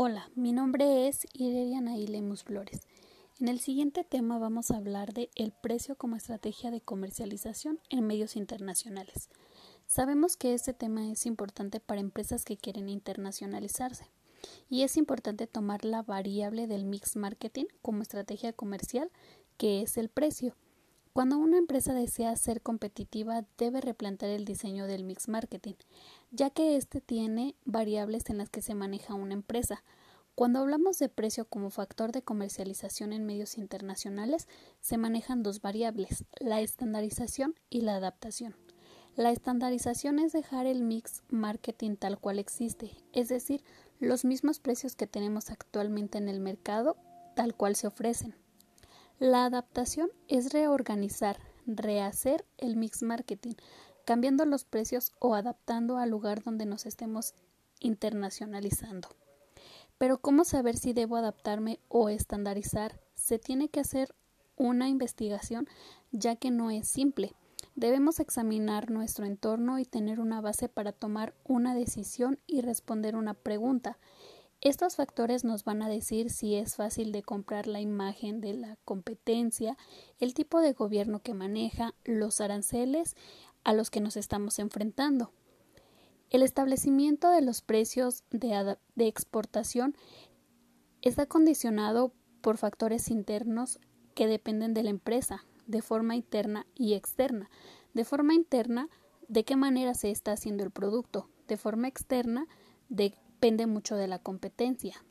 Hola, mi nombre es Irelia Lemus Flores. En el siguiente tema vamos a hablar de el precio como estrategia de comercialización en medios internacionales. Sabemos que este tema es importante para empresas que quieren internacionalizarse y es importante tomar la variable del mix marketing como estrategia comercial que es el precio. Cuando una empresa desea ser competitiva debe replantear el diseño del mix marketing, ya que éste tiene variables en las que se maneja una empresa. Cuando hablamos de precio como factor de comercialización en medios internacionales, se manejan dos variables, la estandarización y la adaptación. La estandarización es dejar el mix marketing tal cual existe, es decir, los mismos precios que tenemos actualmente en el mercado tal cual se ofrecen. La adaptación es reorganizar, rehacer el mix marketing, cambiando los precios o adaptando al lugar donde nos estemos internacionalizando. Pero ¿cómo saber si debo adaptarme o estandarizar? Se tiene que hacer una investigación ya que no es simple. Debemos examinar nuestro entorno y tener una base para tomar una decisión y responder una pregunta. Estos factores nos van a decir si es fácil de comprar la imagen de la competencia, el tipo de gobierno que maneja, los aranceles a los que nos estamos enfrentando. El establecimiento de los precios de, de exportación está condicionado por factores internos que dependen de la empresa, de forma interna y externa. De forma interna, de qué manera se está haciendo el producto. De forma externa, depende mucho de la competencia.